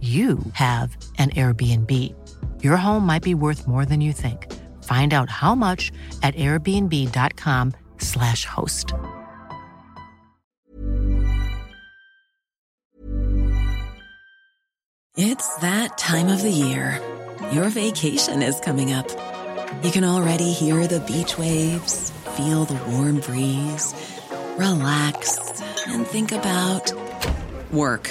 you have an Airbnb. Your home might be worth more than you think. Find out how much at airbnb.com/slash host. It's that time of the year. Your vacation is coming up. You can already hear the beach waves, feel the warm breeze, relax, and think about work.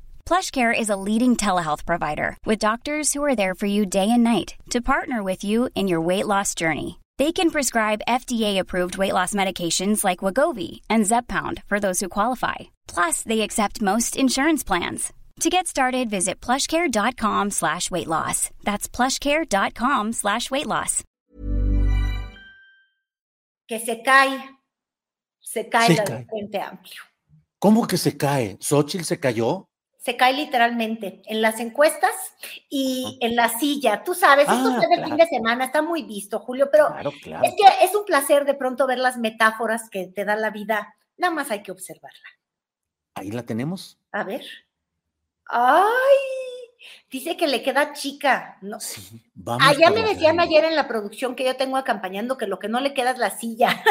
PlushCare is a leading telehealth provider with doctors who are there for you day and night to partner with you in your weight loss journey. They can prescribe FDA-approved weight loss medications like Wagovi and Zepbound for those who qualify. Plus, they accept most insurance plans. To get started, visit plushcare.com slash weight loss. That's plushcare.com slash weight loss. Que se cae, se cae Se la cae. Frente Amplio. ¿Cómo que se cae? ¿Xochitl se cayó? Se cae literalmente en las encuestas y en la silla. Tú sabes, esto Ah, fue del fin claro. de semana, está muy visto, Julio, pero Claro, claro. es que es un placer de pronto ver las metáforas que te da la vida. Nada más hay que observarla. Ahí la tenemos. A ver. ¡Ay! Dice que le queda chica. No. Sí, vamos. Por me decían ayer en la producción que yo tengo acompañando que lo que no le queda es la silla.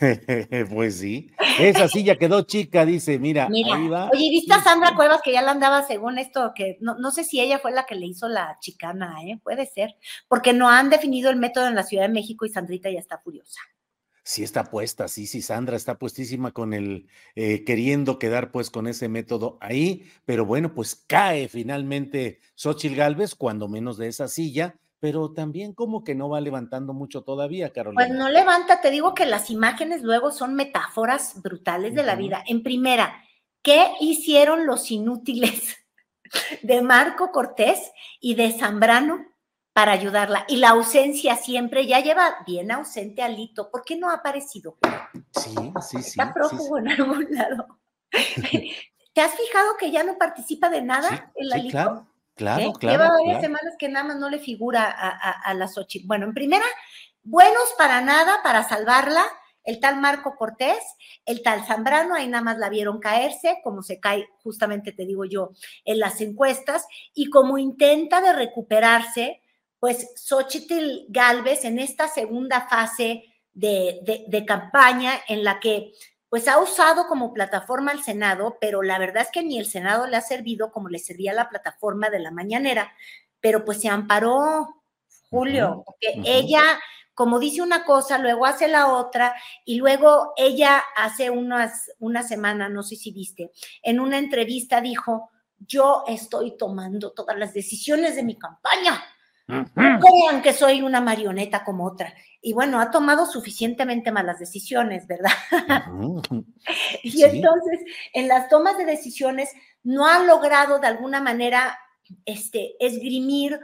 pues sí. Esa silla quedó chica, dice. Mira, Mira, ahí va. oye, ¿viste a Sandra. Cuevas que ya la andaba según esto? Que no, no sé si ella fue la que le hizo la chicana, ¿eh? Puede ser, porque no han definido el método en la Ciudad de México y Sandrita ya está furiosa. Sí está puesta, sí, sí, Sandra está puestísima con el, eh, queriendo quedar pues con ese método ahí, pero bueno, pues cae finalmente Xochitl Galvez, cuando menos de esa silla, pero también como que no va levantando mucho todavía, Carolina. Pues no levanta, te digo que las imágenes luego son metáforas brutales de la vida. En primera, ¿qué hicieron los inútiles de Marco Cortés y de Zambrano para ayudarla? Y la ausencia siempre, ya lleva bien ausente Alito. ¿Por qué no ha aparecido? Sí, sí, sí. Está sí, prófugo en algún lado. ¿Te has fijado que ya no participa de nada sí, el Alito? claro, claro, ¿Eh? claro. Lleva varias claro. semanas que nada más no le figura a, a, a la Xochitl. Bueno, en primera, buenos para nada, para salvarla, el tal Marco Cortés, el tal Zambrano, ahí nada más la vieron caerse, como se cae, justamente te digo yo, en las encuestas, y como intenta de recuperarse, pues Xochitl Galvez en esta segunda fase de, de, de campaña en la que pues ha usado como plataforma al Senado, pero la verdad es que ni el Senado le ha servido como le servía la plataforma de la mañanera, pero pues se amparó, Julio, porque ella, como dice una cosa, luego hace la otra, y luego ella hace unas, una semana, no sé si viste, en una entrevista dijo, yo estoy tomando todas las decisiones de mi campaña. No crean que soy una marioneta como otra. Y bueno, ha tomado suficientemente malas decisiones, ¿verdad? Y Sí. entonces, en las tomas de decisiones, no ha logrado de alguna manera este, esgrimir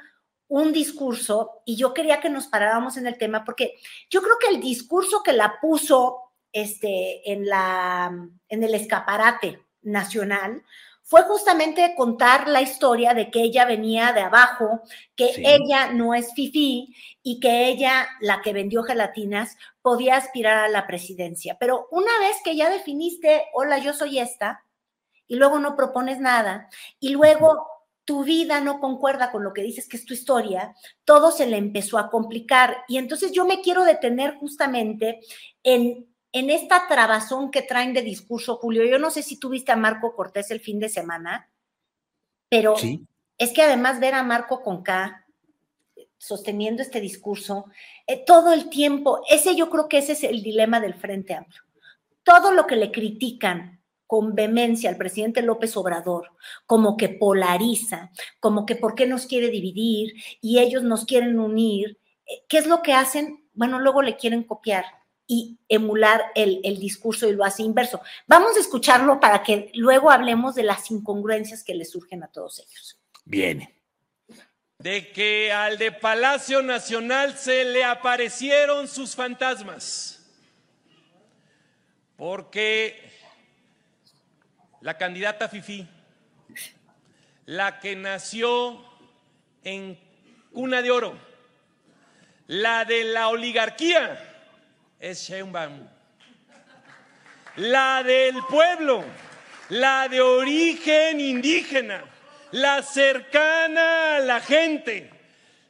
un discurso, y yo quería que nos paráramos en el tema, porque yo creo que el discurso que la puso este, en, la, en el escaparate nacional, fue justamente contar la historia de que ella venía de abajo, que ella no es Fifi y que ella, la que vendió gelatinas, podía aspirar a la presidencia. Pero una vez que ya definiste, hola, yo soy esta, y luego no propones nada, y luego tu vida no concuerda con lo que dices que es tu historia, todo se le empezó a complicar. Y entonces yo me quiero detener justamente en en esta trabazón que traen de discurso, Julio, yo no sé si tuviste a Marco Cortés el fin de semana, pero es que además ver a Marco con K sosteniendo este discurso, eh, todo el tiempo, ese yo creo que ese es el dilema del Frente Amplio. Todo lo que le critican con vehemencia al presidente López Obrador, como que polariza, como que por qué nos quiere dividir y ellos nos quieren unir, eh, ¿qué es lo que hacen? Bueno, luego le quieren copiar y emular el, discurso y lo hace inverso. Vamos a escucharlo para que luego hablemos de las incongruencias que le surgen a todos ellos. Viene. De que al de Palacio Nacional se le aparecieron sus fantasmas. Porque la candidata Fifi, la que nació en cuna de oro, la de la oligarquía, es Sheinbaum. La del pueblo, la de origen indígena, la cercana a la gente,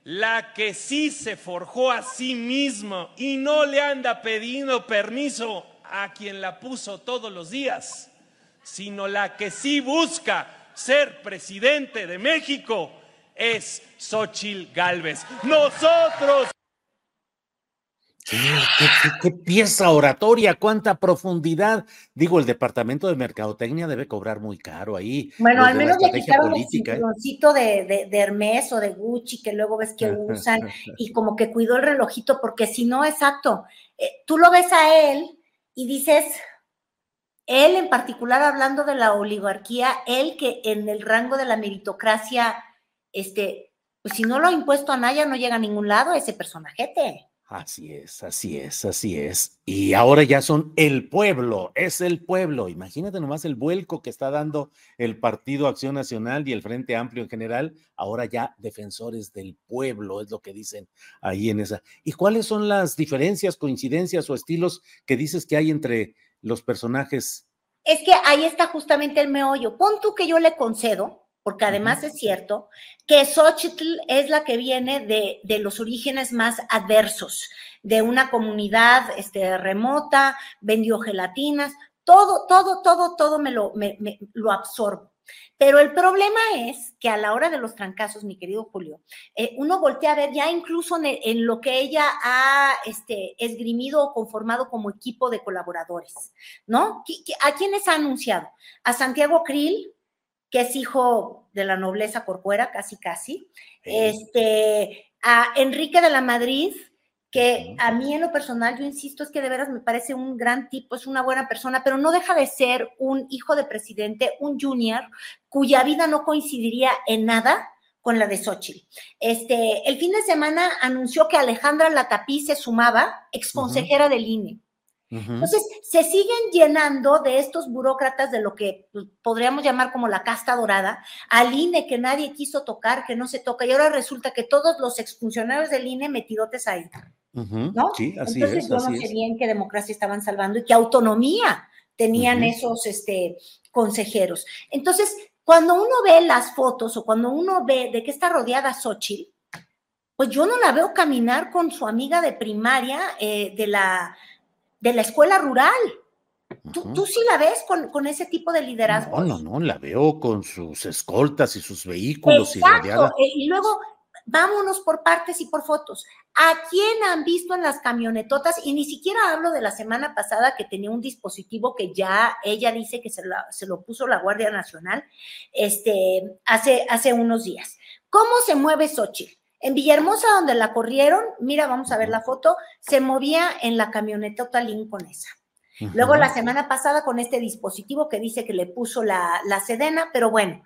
la que sí se forjó a sí misma y no le anda pidiendo permiso a quien la puso todos los días, sino la que sí busca ser presidente de México es Xochil Gálvez. Nosotros ¿Qué, pieza oratoria, cuánta profundidad. Digo, el departamento de mercadotecnia debe cobrar muy caro ahí. Bueno, al menos le quitaron el ¿eh? cinturoncito de, de, de, Hermes o de Gucci que luego ves que usan y como que cuidó el relojito, porque si no, exacto, eh, tú lo ves a él y dices, él en particular hablando de la oligarquía, él que en el rango de la meritocracia, este, pues si no lo ha impuesto a Naya, no llega a ningún lado ese personajete. Así es, así es, así es. Y ahora ya son el pueblo, es el pueblo. Imagínate nomás el vuelco que está dando el Partido Acción Nacional y el Frente Amplio en general. Ahora ya defensores del pueblo, es lo que dicen ahí en esa. ¿Y cuáles son las diferencias, coincidencias o estilos que dices que hay entre los personajes? Es que ahí está justamente el meollo. Pon tú que yo le concedo porque además es cierto que Xochitl es la que viene de, los orígenes más adversos, de una comunidad este, remota, vendió gelatinas, todo, todo, todo, todo me lo, me, lo absorbo. Pero el problema es que a la hora de los trancazos, mi querido Julio, eh, uno voltea a ver ya incluso en, lo que ella ha este, esgrimido o conformado como equipo de colaboradores, ¿no? ¿A quiénes ha anunciado? A Santiago Krill, que es hijo de la nobleza corcuera, casi casi, este, a Enrique de la Madrid, que a mí en lo personal, yo insisto, es que de veras me parece un gran tipo, es una buena persona, pero no deja de ser un hijo de presidente, un junior, cuya vida no coincidiría en nada con la de Xochitl. Este, el fin de semana anunció que Alejandra Latapí se sumaba, exconsejera del INE. Entonces, se siguen llenando de estos burócratas de lo que pues, podríamos llamar como la casta dorada, al INE que nadie quiso tocar, que no se toca, y ahora resulta que todos los exfuncionarios del INE metidotes ahí. ¿No? Sí, así Entonces, es. yo no sé bien qué democracia estaban salvando y qué autonomía tenían esos este, consejeros. Entonces, cuando uno ve las fotos o cuando uno ve de qué está rodeada Xochitl, pues yo no la veo caminar con su amiga de primaria eh, de la de la escuela rural. ¿Tú, sí la ves con, ese tipo de liderazgo? No, no, no, la veo con sus escoltas y sus vehículos y rodeada. Eh, y luego, vámonos por partes y por fotos. ¿A quién han visto en las camionetotas? Y ni siquiera hablo de la semana pasada que tenía un dispositivo que ya ella dice que se, se lo puso la Guardia Nacional este, hace, hace unos días. ¿Cómo se mueve Xochitl? En Villahermosa, donde la corrieron, mira, vamos a ver la foto, se movía en la camioneta Talín con esa. Luego la semana pasada con este dispositivo que dice que le puso la, sedena, pero bueno,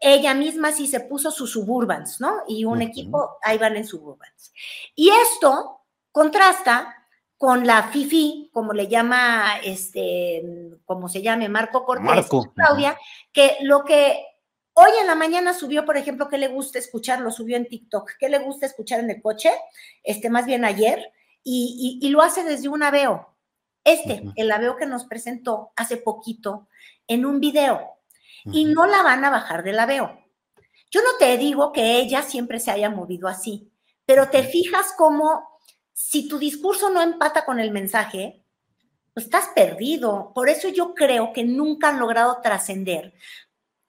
ella misma sí se puso sus suburbans, ¿no? Y un equipo, ahí van en suburbans. Y esto contrasta con la FIFI, como le llama, este, como se llame, Marco Cortés, Marco. Claudia, que lo que hoy en la mañana subió, por ejemplo, que le gusta escuchar, lo subió en TikTok, que le gusta escuchar en el coche, este, más bien ayer, y, y, y lo hace desde un aveo. Este, el aveo que nos presentó hace poquito en un video, y no la van a bajar del aveo. Yo no te digo que ella siempre se haya movido así, pero te fijas cómo si tu discurso no empata con el mensaje, pues estás perdido. Por eso yo creo que nunca han logrado trascender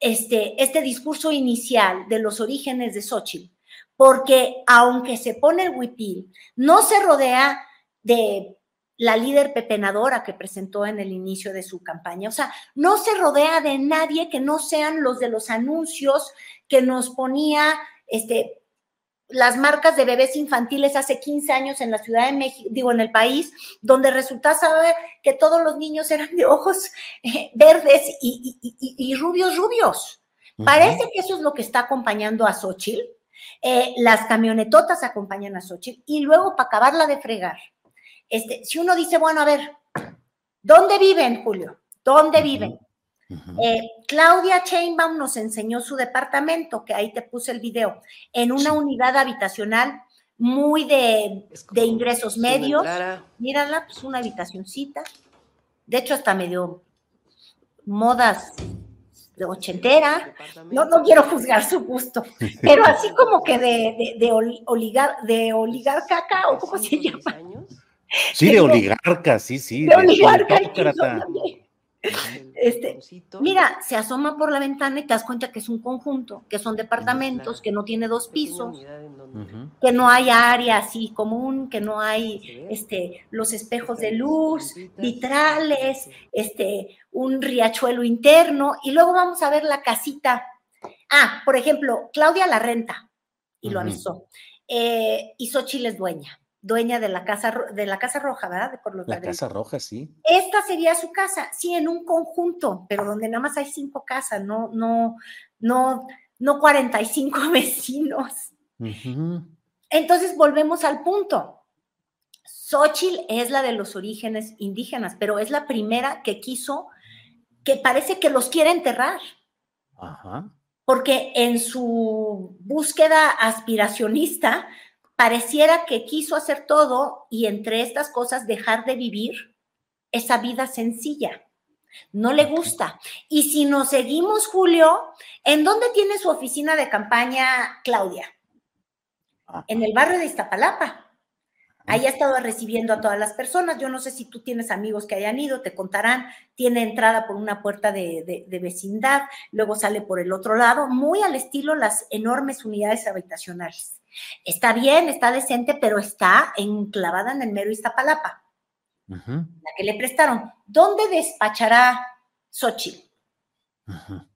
este, este discurso inicial de los orígenes de Xochitl, porque aunque se pone el huipil, no se rodea de la líder pepenadora que presentó en el inicio de su campaña. O sea, no se rodea de nadie que no sean los de los anuncios que nos ponía este, las marcas de bebés infantiles hace 15 años en la Ciudad de México, digo, en el país, donde resulta saber que todos los niños eran de ojos eh, verdes y, y, y, y, rubios, rubios. Uh -huh. Parece que eso es lo que está acompañando a Xochitl. Eh, las camionetotas acompañan a Xochitl y luego para acabarla de fregar. Este, si uno dice, bueno, a ver, ¿dónde viven, Julio? ¿Dónde viven? Uh -huh. eh, Claudia Chainbaum nos enseñó su departamento, que ahí te puse el video, en una unidad habitacional muy de, de ingresos medios. Mírala, pues una habitacioncita. De hecho, hasta medio modas de ochentera. No, no quiero juzgar su gusto, pero así como que de, de, de, oligar, de oligarca, o cómo se llama. Sí, de oligarca, sí, sí. De, oligarca. Este, mira, se asoma por la ventana y te das cuenta que es un conjunto, que son departamentos, que no tiene dos pisos, que no hay área así común, que no hay este, los espejos de luz, vitrales, este, un riachuelo interno, y luego vamos a ver la casita. Ah, por ejemplo, Claudia la renta, y lo avisó, eh, y Xochitl es dueña dueña de la casa de la casa roja, ¿verdad? Por los la casa roja, sí. Esta sería su casa, sí, en un conjunto, pero donde nada más hay cinco casas, no, no, no, no 45 vecinos. Uh -huh. Entonces volvemos al punto. Xochitl es la de los orígenes indígenas, pero es la primera que quiso, que parece que los quiere enterrar. Ajá. Porque en su búsqueda aspiracionista, pareciera que quiso hacer todo y entre estas cosas dejar de vivir esa vida sencilla. No le gusta. Y si nos seguimos, Julio, ¿en dónde tiene su oficina de campaña Claudia? En el barrio de Iztapalapa. Ahí ha estado recibiendo a todas las personas. Yo no sé si tú tienes amigos que hayan ido, te contarán. Tiene entrada por una puerta de, de, de, vecindad, luego sale por el otro lado, muy al estilo las enormes unidades habitacionales. Está bien, está decente, pero está enclavada en el mero Iztapalapa, uh -huh. la que le prestaron. ¿Dónde despachará Xochitl? Uh -huh.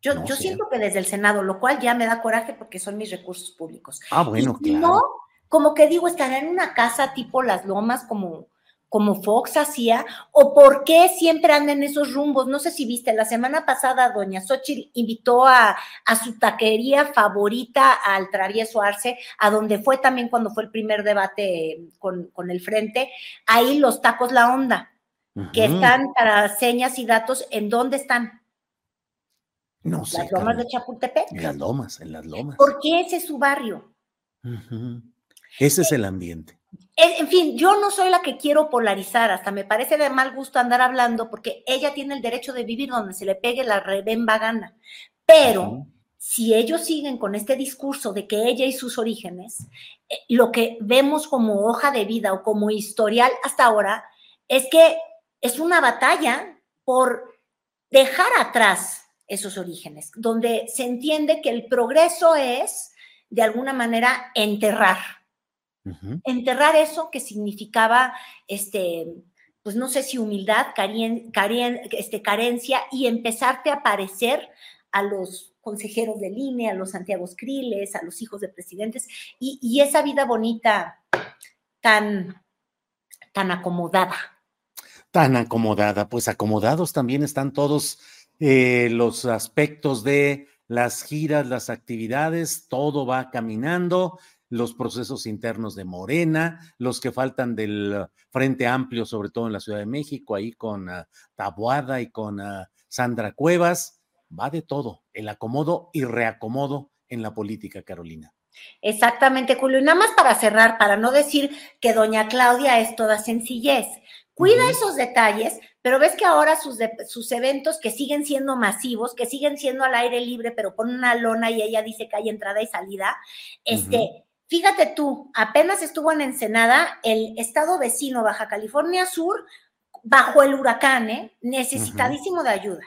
Yo, no yo siento que desde el Senado, lo cual ya me da coraje porque son mis recursos públicos. Ah, bueno, y claro. No, como que digo, estará en una casa tipo Las Lomas, como, como Fox hacía, o por qué siempre anda en esos rumbos. No sé si viste, la semana pasada doña Xochitl invitó a, a su taquería favorita al Travieso Arce, a donde fue también cuando fue el primer debate con, con el Frente, ahí los tacos La Onda, uh -huh. que están para señas y datos, ¿en dónde están? No sé. Las lomas de Chapultepec. En las lomas, en las lomas. ¿Por qué ese es su barrio? Uh -huh. Ese es el ambiente. En fin, yo no soy la que quiero polarizar, hasta me parece de mal gusto andar hablando porque ella tiene el derecho de vivir donde se le pegue la rebemba gana. Pero uh -huh. si ellos siguen con este discurso de que ella y sus orígenes, eh, lo que vemos como hoja de vida o como historial hasta ahora es que es una batalla por dejar atrás esos orígenes, donde se entiende que el progreso es, de alguna manera, enterrar. Uh -huh. Enterrar eso que significaba, este, pues no sé si humildad, carien, carien, este, carencia, y empezarte a parecer a los consejeros del INE, a los Santiago Kriles, a los hijos de presidentes, y, y esa vida bonita tan, tan acomodada. Tan acomodada, pues acomodados también están todos eh, los aspectos de las giras, las actividades, todo va caminando. Los procesos internos de Morena, los que faltan del Frente Amplio, sobre todo en la Ciudad de México, ahí con uh, Tabuada y con uh, Sandra Cuevas. Va de todo, el acomodo y reacomodo en la política, Carolina. Exactamente, Julio. Y nada más para cerrar, para no decir que doña Claudia es toda sencillez. Cuida esos detalles, pero ves que ahora sus, sus eventos que siguen siendo masivos, que siguen siendo al aire libre, pero con una lona y ella dice que hay entrada y salida, este, fíjate tú, apenas estuvo en Ensenada, el estado vecino Baja California Sur, bajo el huracán, ¿eh? necesitadísimo de ayuda.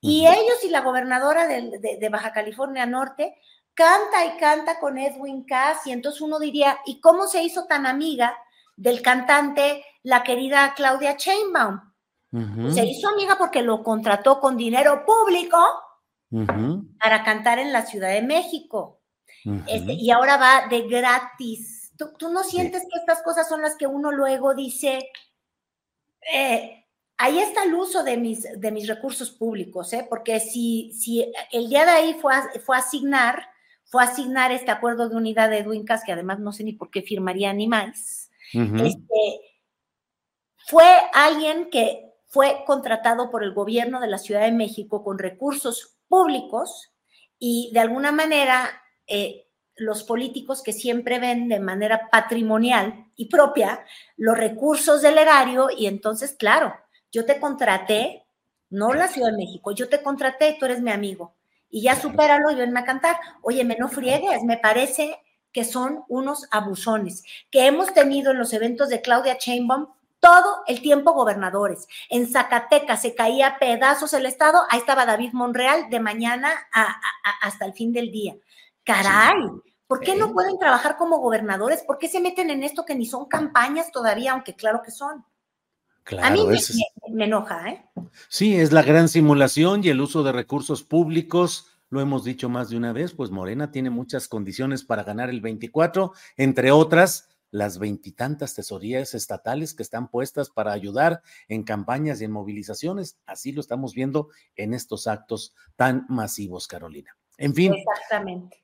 Y ellos y la gobernadora de, de Baja California Norte canta y canta con Edwin Cass, y entonces uno diría, ¿y cómo se hizo tan amiga del cantante, la querida Claudia Chainbaum. Se hizo amiga porque lo contrató con dinero público para cantar en la Ciudad de México. Este, y ahora va de gratis. ¿Tú, no sientes que estas cosas son las que uno luego dice, eh, ahí está el uso de mis, de mis recursos públicos, ¿eh? porque si, si el día de ahí fue fue a asignar, fue a asignar este acuerdo de unidad de Edwin que además no sé ni por qué firmaría ni más, este, fue alguien que fue contratado por el gobierno de la Ciudad de México con recursos públicos y de alguna manera eh, los políticos que siempre ven de manera patrimonial y propia los recursos del erario y entonces, claro, yo te contraté, no la Ciudad de México, yo te contraté, tú eres mi amigo y ya supéralo y venme a cantar. Oye, me no friegues, me parece que son unos abusones, que hemos tenido en los eventos de Claudia Chainbaum todo el tiempo gobernadores. En Zacatecas se caía pedazos el Estado, ahí estaba David Monreal de mañana hasta el fin del día. Caray, ¿por qué no pueden trabajar como gobernadores? ¿Por qué se meten en esto que ni son campañas todavía, aunque claro que son? a mí me, enoja, ¿eh? Sí, es la gran simulación y el uso de recursos públicos lo hemos dicho más de una vez, pues Morena tiene muchas condiciones para ganar el 24, entre otras las veintitantas tesorías estatales que están puestas para ayudar en campañas y en movilizaciones. Así lo estamos viendo en estos actos tan masivos, Carolina. En fin. Exactamente.